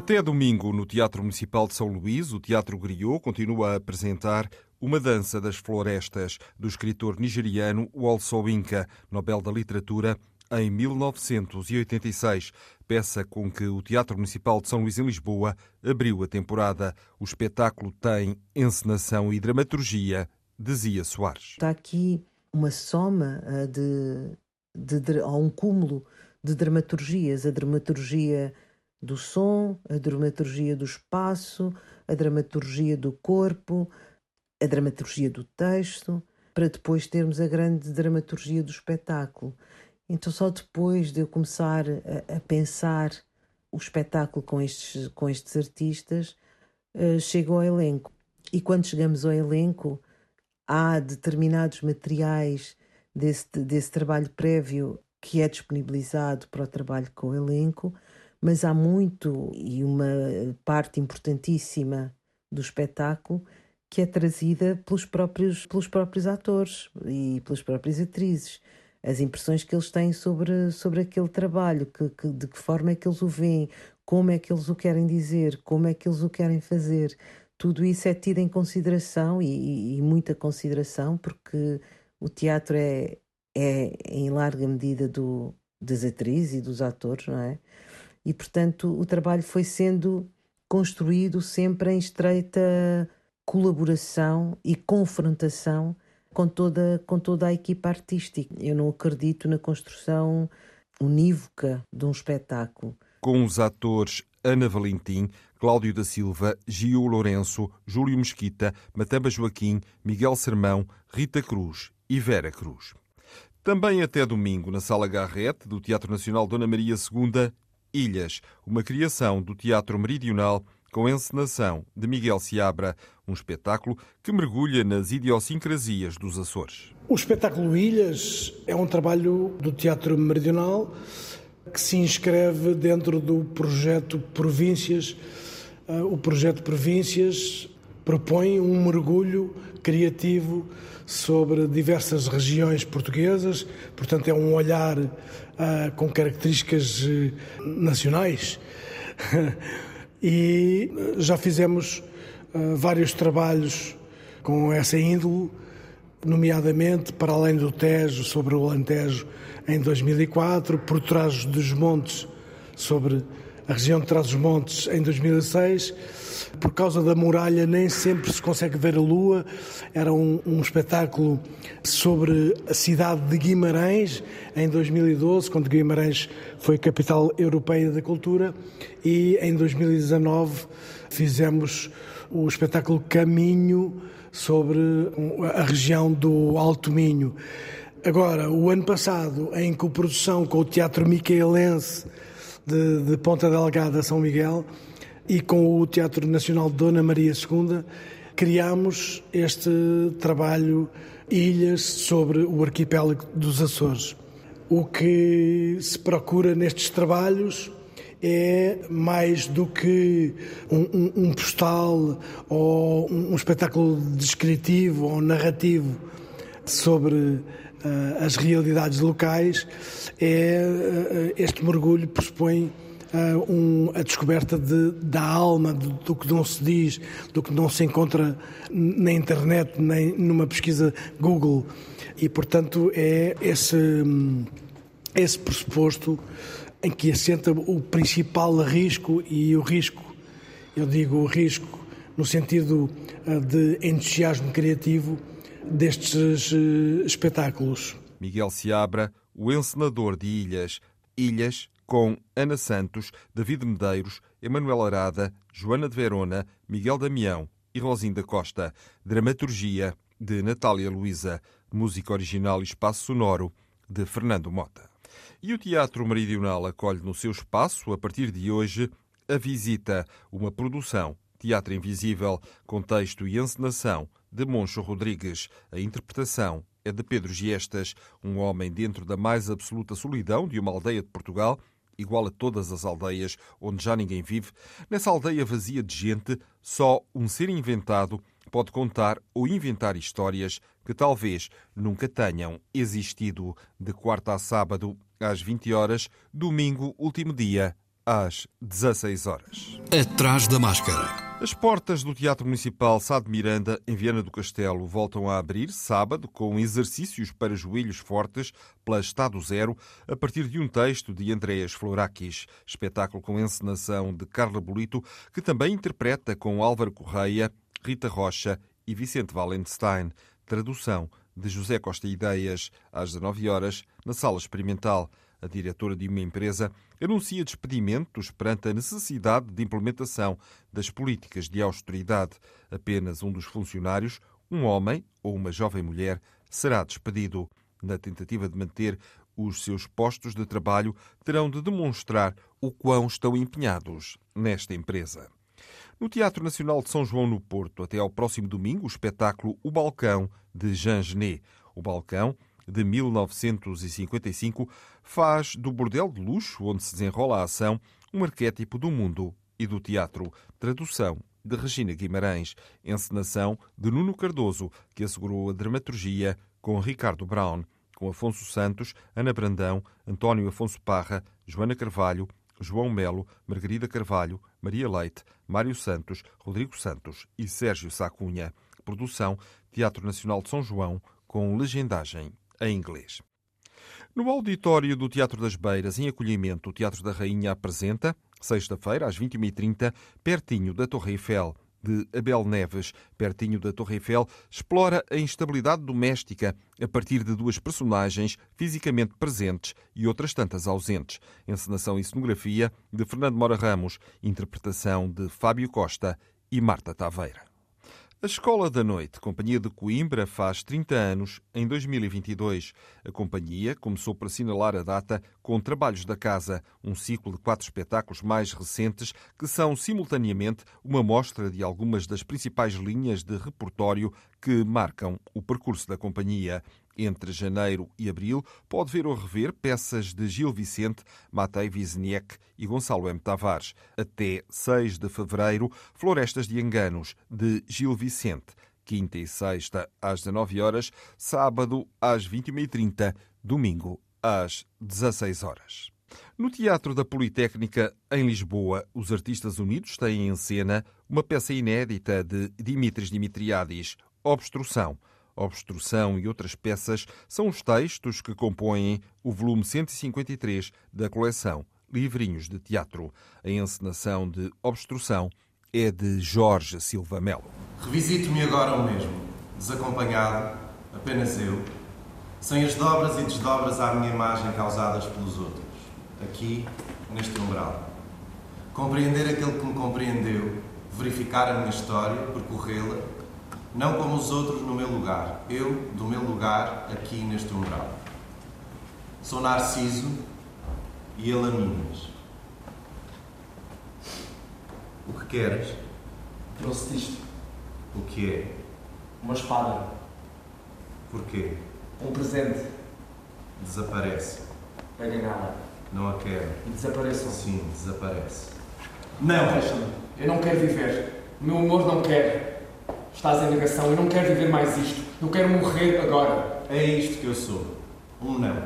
Até domingo, no Teatro Municipal de São Luís, o Teatro Griot continua a apresentar Uma Dança das Florestas, do escritor nigeriano Wol Soyinka, Nobel da Literatura, em 1986, peça com que o Teatro Municipal de São Luís em Lisboa abriu a temporada. O espetáculo tem encenação e dramaturgia de Zia Soares. Está aqui uma soma eh, de, de, de ou um cúmulo de dramaturgias, a dramaturgia do som, a dramaturgia do espaço, a dramaturgia do corpo, a dramaturgia do texto, para depois termos a grande dramaturgia do espetáculo. Então, só depois de eu começar a, a pensar o espetáculo com estes, com estes artistas, uh, chego ao elenco. E quando chegamos ao elenco, há determinados materiais desse, desse trabalho prévio que é disponibilizado para o trabalho com o elenco mas há muito e uma parte importantíssima do espetáculo que é trazida pelos próprios, pelos próprios atores e pelas próprias atrizes. As impressões que eles têm sobre, sobre aquele trabalho, que, que, de que forma é que eles o veem, como é que eles o querem dizer, como é que eles o querem fazer. Tudo isso é tido em consideração e, e muita consideração, porque o teatro é, é em larga medida do, das atrizes e dos atores, não é? E, portanto, o trabalho foi sendo construído sempre em estreita colaboração e confrontação com toda, com toda a equipa artística. Eu não acredito na construção unívoca de um espetáculo. Com os atores Ana Valentim, Cláudio da Silva, Gil Lourenço, Júlio Mesquita, Matamba Joaquim, Miguel Sermão, Rita Cruz e Vera Cruz. Também até domingo, na Sala Garrete, do Teatro Nacional Dona Maria II, Ilhas, uma criação do Teatro Meridional com encenação de Miguel Seabra, um espetáculo que mergulha nas idiosincrasias dos Açores. O espetáculo Ilhas é um trabalho do Teatro Meridional que se inscreve dentro do projeto Províncias. Ah, o projeto Províncias propõe um mergulho criativo sobre diversas regiões portuguesas, portanto, é um olhar uh, com características uh, nacionais. e já fizemos uh, vários trabalhos com essa índole, nomeadamente para além do Tejo, sobre o Alentejo em 2004, por trás dos montes, sobre a região de Trás-os-Montes em 2006 por causa da muralha nem sempre se consegue ver a lua. Era um, um espetáculo sobre a cidade de Guimarães em 2012, quando Guimarães foi capital europeia da cultura, e em 2019 fizemos o espetáculo Caminho sobre a região do Alto Minho. Agora, o ano passado, em coprodução com o Teatro Micaelense de, de Ponta Delgada, São Miguel, e com o Teatro Nacional de Dona Maria II criámos este trabalho Ilhas sobre o arquipélago dos Açores. O que se procura nestes trabalhos é mais do que um, um, um postal ou um, um, espetáculo descritivo ou narrativo sobre as realidades locais, é uh, este mergulho pressupõe uh, um, a descoberta de, da alma, do, que não se diz, do que não se encontra na internet, nem numa pesquisa Google. E, portanto, é esse, esse pressuposto em que assenta o principal risco e o risco, eu digo o risco no sentido de entusiasmo criativo destes uh, espetáculos. Miguel Seabra, o encenador de Ilhas. Ilhas com Ana Santos, David Medeiros, Emanuel Arada, Joana de Verona, Miguel Damião e Rosinda Costa. Dramaturgia de Natália Luísa, música original e espaço sonoro de Fernando Mota. E o Teatro Meridional acolhe no seu espaço, a partir de hoje, a visita, uma produção Teatro Invisível, com texto e encenação de Moncho Rodrigues. A interpretação é de Pedro Giestas, um homem dentro da mais absoluta solidão de uma aldeia de Portugal, igual a todas as aldeias onde já ninguém vive. Nessa aldeia vazia de gente, só um ser inventado pode contar ou inventar histórias que talvez nunca tenham existido. De quarta a sábado, às 20 horas, domingo, último dia, às 16 horas. Atrás da máscara. As portas do Teatro Municipal Sá de Miranda, em Viana do Castelo, voltam a abrir sábado com exercícios para joelhos fortes pela Estado Zero, a partir de um texto de Andréas Florakis, espetáculo com encenação de Carla Bolito, que também interpreta com Álvaro Correia, Rita Rocha e Vicente Valenstein. Tradução de José Costa Ideias, às 19 horas, na Sala Experimental a diretora de uma empresa, anuncia despedimentos perante a necessidade de implementação das políticas de austeridade. Apenas um dos funcionários, um homem ou uma jovem mulher, será despedido. Na tentativa de manter os seus postos de trabalho, terão de demonstrar o quão estão empenhados nesta empresa. No Teatro Nacional de São João, no Porto, até ao próximo domingo, o espetáculo O Balcão, de Jean Genet. O Balcão de 1955, faz do bordel de luxo onde se desenrola a ação um arquétipo do mundo e do teatro. Tradução de Regina Guimarães, encenação de Nuno Cardoso, que assegurou a dramaturgia com Ricardo Brown, com Afonso Santos, Ana Brandão, António Afonso Parra, Joana Carvalho, João Melo, Margarida Carvalho, Maria Leite, Mário Santos, Rodrigo Santos e Sérgio Sacunha. Produção Teatro Nacional de São João, com legendagem em inglês. No auditório do Teatro das Beiras, em acolhimento, o Teatro da Rainha apresenta, sexta-feira, às 21h30, pertinho da Torre Eiffel, de Abel Neves, pertinho da Torre Eiffel, explora a instabilidade doméstica a partir de duas personagens fisicamente presentes e outras tantas ausentes. Encenação e cenografia de Fernando Mora Ramos, interpretação de Fábio Costa e Marta Taveira. A Escola da Noite, Companhia de Coimbra, faz 30 anos em 2022. A companhia começou por assinalar a data com Trabalhos da Casa, um ciclo de quatro espetáculos mais recentes que são simultaneamente uma mostra de algumas das principais linhas de repertório que marcam o percurso da companhia. Entre janeiro e abril, pode ver ou rever peças de Gil Vicente, Matei Wisniewski e Gonçalo M. Tavares. Até 6 de fevereiro, Florestas de Enganos, de Gil Vicente. Quinta e sexta, às 19 horas, sábado, às 21h30, domingo, às 16 horas. No Teatro da Politécnica, em Lisboa, os Artistas Unidos têm em cena uma peça inédita de Dimitris Dimitriadis, Obstrução Obstrução e outras peças são os textos que compõem o volume 153 da coleção Livrinhos de Teatro. A encenação de Obstrução é de Jorge Silva Melo. Revisito-me agora o mesmo, desacompanhado, apenas eu, sem as dobras e desdobras à minha imagem causadas pelos outros, aqui, neste umbral. Compreender aquele que me compreendeu, verificar a minha história, percorrê-la não como os outros no meu lugar, eu do meu lugar aqui neste umbral. Sou Narciso e ele a Minas. O que queres? Trouxe isto. O que é? Uma espada. Porquê? Um presente. Desaparece. Pega nela. Não a quero. E desapareçam. Sim, desaparece. Não, deixa-me. Eu não quero viver. O meu amor não quer. Estás em negação. Eu não quero viver mais isto. Eu quero morrer agora. É isto que eu sou. Um não.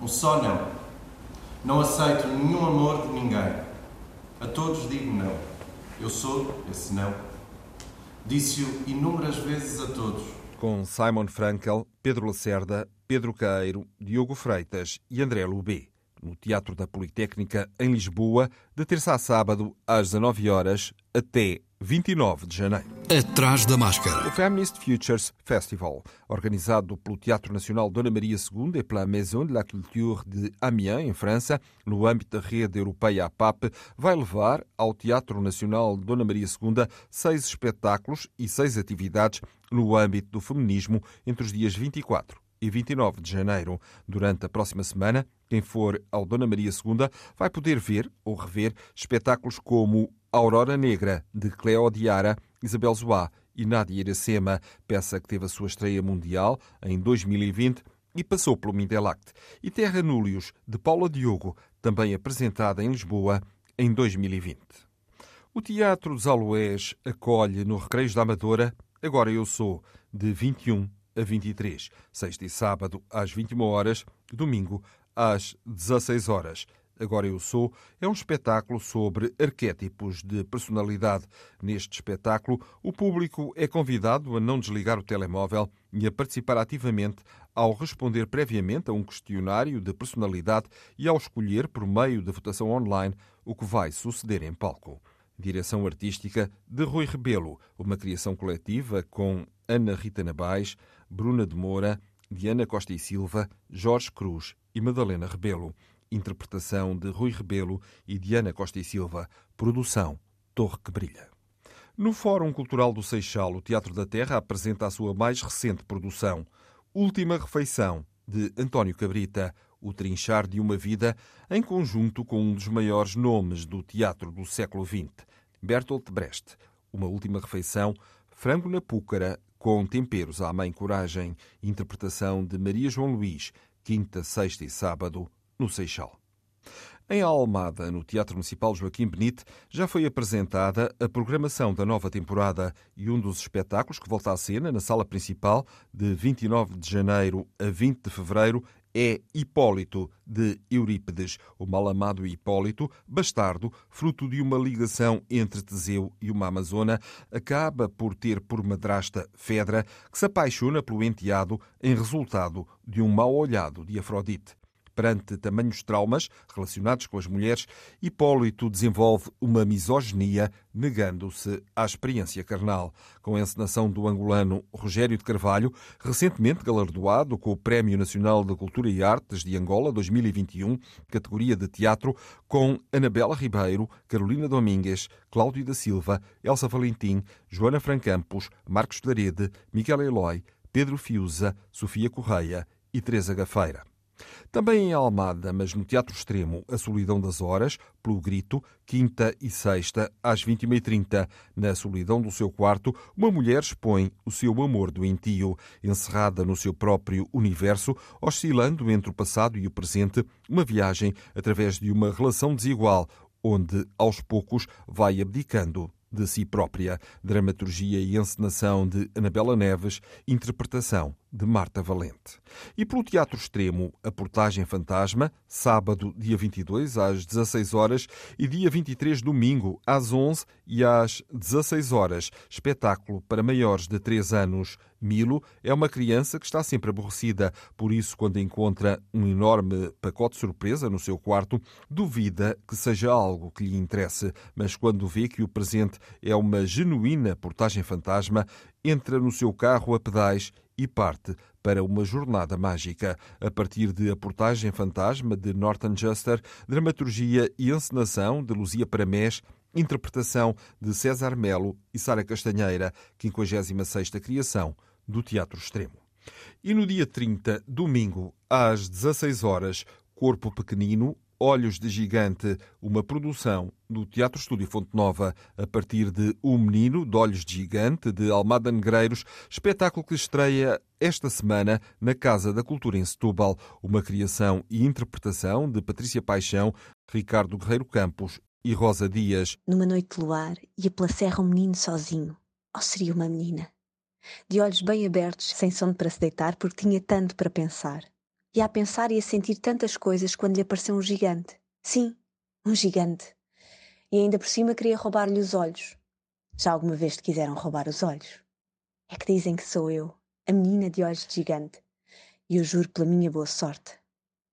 Um só não. Não aceito nenhum amor de ninguém. A todos digo não. Eu sou esse não. Disse-o inúmeras vezes a todos. Com Simon Frankel, Pedro Lacerda, Pedro Caeiro, Diogo Freitas e André Lubê. No Teatro da Politécnica, em Lisboa, de terça a sábado, às 19 horas, até 29 de janeiro. Atrás da máscara. O Feminist Futures Festival, organizado pelo Teatro Nacional Dona Maria II e pela Maison de la Culture de Amiens, em França, no âmbito da rede europeia APAP, vai levar ao Teatro Nacional Dona Maria II seis espetáculos e seis atividades no âmbito do feminismo entre os dias 24 e 29 de janeiro. Durante a próxima semana, quem for ao Dona Maria II vai poder ver ou rever espetáculos como Aurora Negra, de Cleo Diara, Isabel Zoá e Nádia Iracema, peça que teve a sua estreia mundial em 2020 e passou pelo Mindelact, e Terra Núlios, de Paula Diogo, também apresentada em Lisboa em 2020. O Teatro dos Aloés acolhe no Recreios da Amadora Agora Eu Sou, de 21 a 23, sexta e sábado às 21 horas, domingo às 16 horas. Agora Eu Sou é um espetáculo sobre arquétipos de personalidade. Neste espetáculo, o público é convidado a não desligar o telemóvel e a participar ativamente ao responder previamente a um questionário de personalidade e ao escolher, por meio da votação online, o que vai suceder em palco. Direção artística de Rui Rebelo, uma criação coletiva com Ana Rita Nabais, Bruna de Moura, Diana Costa e Silva, Jorge Cruz e Madalena Rebelo. Interpretação de Rui Rebelo e Diana Costa e Silva. Produção Torre que Brilha. No Fórum Cultural do Seixal, o Teatro da Terra apresenta a sua mais recente produção, Última Refeição, de António Cabrita, o trinchar de uma vida, em conjunto com um dos maiores nomes do teatro do século XX, Bertolt Brecht. Uma última refeição, frango na púcara, com temperos à mãe coragem, interpretação de Maria João Luís, quinta, sexta e sábado, no Seixal. Em Almada, no Teatro Municipal Joaquim Benite, já foi apresentada a programação da nova temporada e um dos espetáculos que volta à cena na sala principal de 29 de janeiro a 20 de fevereiro é Hipólito, de Eurípides, o mal-amado Hipólito, bastardo, fruto de uma ligação entre Teseu e uma amazona, acaba por ter por madrasta Fedra, que se apaixona pelo enteado em resultado de um mal olhado de Afrodite. Perante tamanhos traumas relacionados com as mulheres, Hipólito desenvolve uma misoginia, negando-se à experiência carnal. Com a encenação do angolano Rogério de Carvalho, recentemente galardoado com o Prémio Nacional de Cultura e Artes de Angola 2021, categoria de teatro, com Anabela Ribeiro, Carolina Domingues, Cláudio da Silva, Elsa Valentim, Joana Francampos, Marcos Larede, Miguel Eloy, Pedro Fiuza, Sofia Correia e Teresa Gafeira. Também em Almada, mas no Teatro Extremo, A Solidão das Horas, pelo Grito, quinta e sexta, às 21h30. Na solidão do seu quarto, uma mulher expõe o seu amor doentio, encerrada no seu próprio universo, oscilando entre o passado e o presente, uma viagem através de uma relação desigual, onde, aos poucos, vai abdicando de si própria. Dramaturgia e encenação de Anabela Neves, interpretação de Marta Valente. E pelo Teatro Extremo, a Portagem Fantasma, sábado, dia 22, às 16 horas e dia 23, domingo, às 11 e às 16 horas. Espetáculo para maiores de 3 anos. Milo é uma criança que está sempre aborrecida, por isso, quando encontra um enorme pacote surpresa no seu quarto, duvida que seja algo que lhe interesse, mas quando vê que o presente é uma genuína portagem fantasma, entra no seu carro a pedais e parte para uma jornada mágica. A partir de A Portagem Fantasma de Norton Juster, dramaturgia e encenação de Luzia Paramés, interpretação de César Melo e Sara Castanheira, 56ª criação do Teatro Extremo. E no dia 30, domingo, às 16 horas, Corpo Pequenino, Olhos de Gigante, uma produção do Teatro Estúdio Fonte Nova, a partir de O Menino de Olhos de Gigante, de Almada Negreiros, espetáculo que estreia esta semana na Casa da Cultura em Setúbal, uma criação e interpretação de Patrícia Paixão, Ricardo Guerreiro Campos e Rosa Dias. Numa noite de luar, ia pela serra um menino sozinho. Ou seria uma menina? De olhos bem abertos, sem sono para se deitar, porque tinha tanto para pensar e a pensar e a sentir tantas coisas quando lhe apareceu um gigante. Sim, um gigante. E ainda por cima queria roubar-lhe os olhos. Já alguma vez te quiseram roubar os olhos? É que dizem que sou eu, a menina de olhos de gigante. E eu juro pela minha boa sorte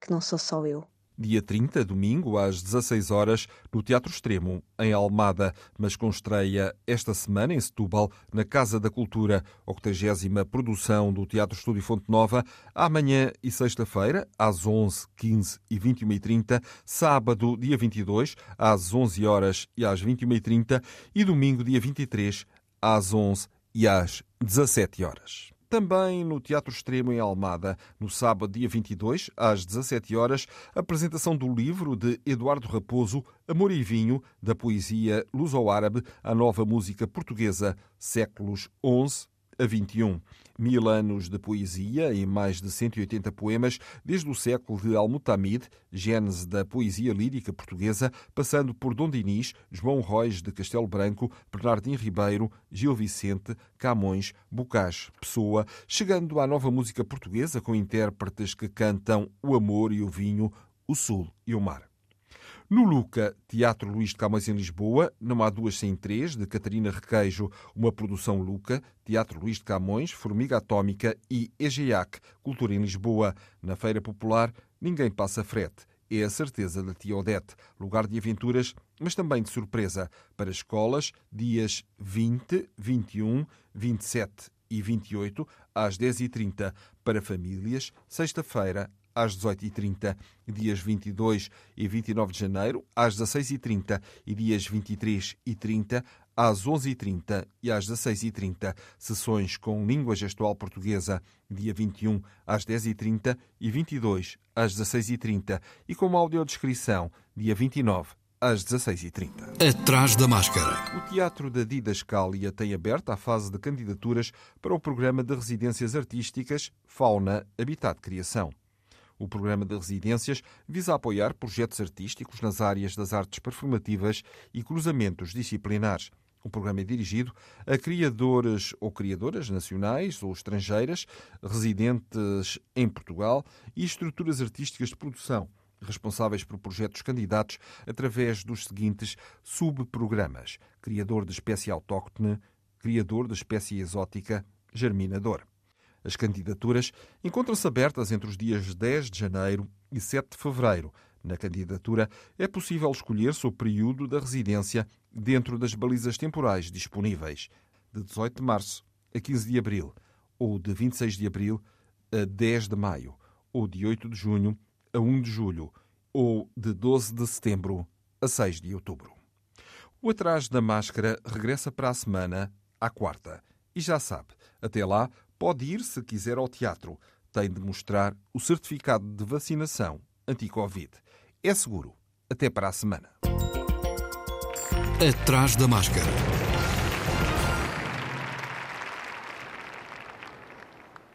que não sou só eu. Dia 30, domingo, às 16 horas, no Teatro Extremo, em Almada, mas com estreia esta semana em Setúbal, na Casa da Cultura, 80 produção do Teatro Estúdio Fonte Nova, amanhã e sexta-feira, às 11, 15 e 21h30, sábado, dia 22, às 11 horas e às 21h30 e domingo, dia 23, às 11 e às 17 horas. Também no Teatro Extremo em Almada, no sábado, dia 22, às 17 horas, apresentação do livro de Eduardo Raposo, Amor e Vinho, da poesia luso-árabe à nova música portuguesa, séculos XI a 21. Mil anos de poesia e mais de 180 poemas desde o século de Al-Mutamid, gênese da poesia lírica portuguesa, passando por Dom Dinis, João Reis de Castelo Branco, Bernardino Ribeiro, Gil Vicente, Camões, Bocage, Pessoa, chegando à nova música portuguesa com intérpretes que cantam o amor e o vinho, o sul e o mar. No Luca, Teatro Luís de Camões em Lisboa, Não Há Duas Sem Três, de Catarina Requeijo, uma produção Luca, Teatro Luís de Camões, Formiga Atómica e EGEAC, Cultura em Lisboa. Na Feira Popular, Ninguém Passa Frete. É a certeza da tia Odete, lugar de aventuras, mas também de surpresa. Para escolas, dias 20, 21, 27 e 28, às 10h30. Para famílias, sexta-feira, às 18h30, dias 22 e 29 de janeiro, às 16h30 e dias 23 e 30, às 11h30 e às 16h30, sessões com língua gestual portuguesa, dia 21 às 10h30 e 22 às 16h30 e com audiodescrição, dia 29 às 16h30. Atrás da máscara. O Teatro da Didascália tem aberto a fase de candidaturas para o programa de residências artísticas Fauna Habitat Criação. O programa de residências visa apoiar projetos artísticos nas áreas das artes performativas e cruzamentos disciplinares. O programa é dirigido a criadores ou criadoras nacionais ou estrangeiras residentes em Portugal e estruturas artísticas de produção responsáveis por projetos candidatos através dos seguintes subprogramas: criador de espécie autóctone, criador de espécie exótica, germinador. As candidaturas encontram-se abertas entre os dias 10 de janeiro e 7 de fevereiro. Na candidatura é possível escolher-se o período da residência dentro das balizas temporais disponíveis, de 18 de março a 15 de abril, ou de 26 de abril a 10 de maio, ou de 8 de junho a 1 de julho, ou de 12 de setembro a 6 de outubro. O Atrás da Máscara regressa para a semana, à quarta. E já sabe, até lá Pode ir se quiser ao teatro. Tem de mostrar o certificado de vacinação anti-Covid. É seguro. Até para a semana. Atrás da máscara.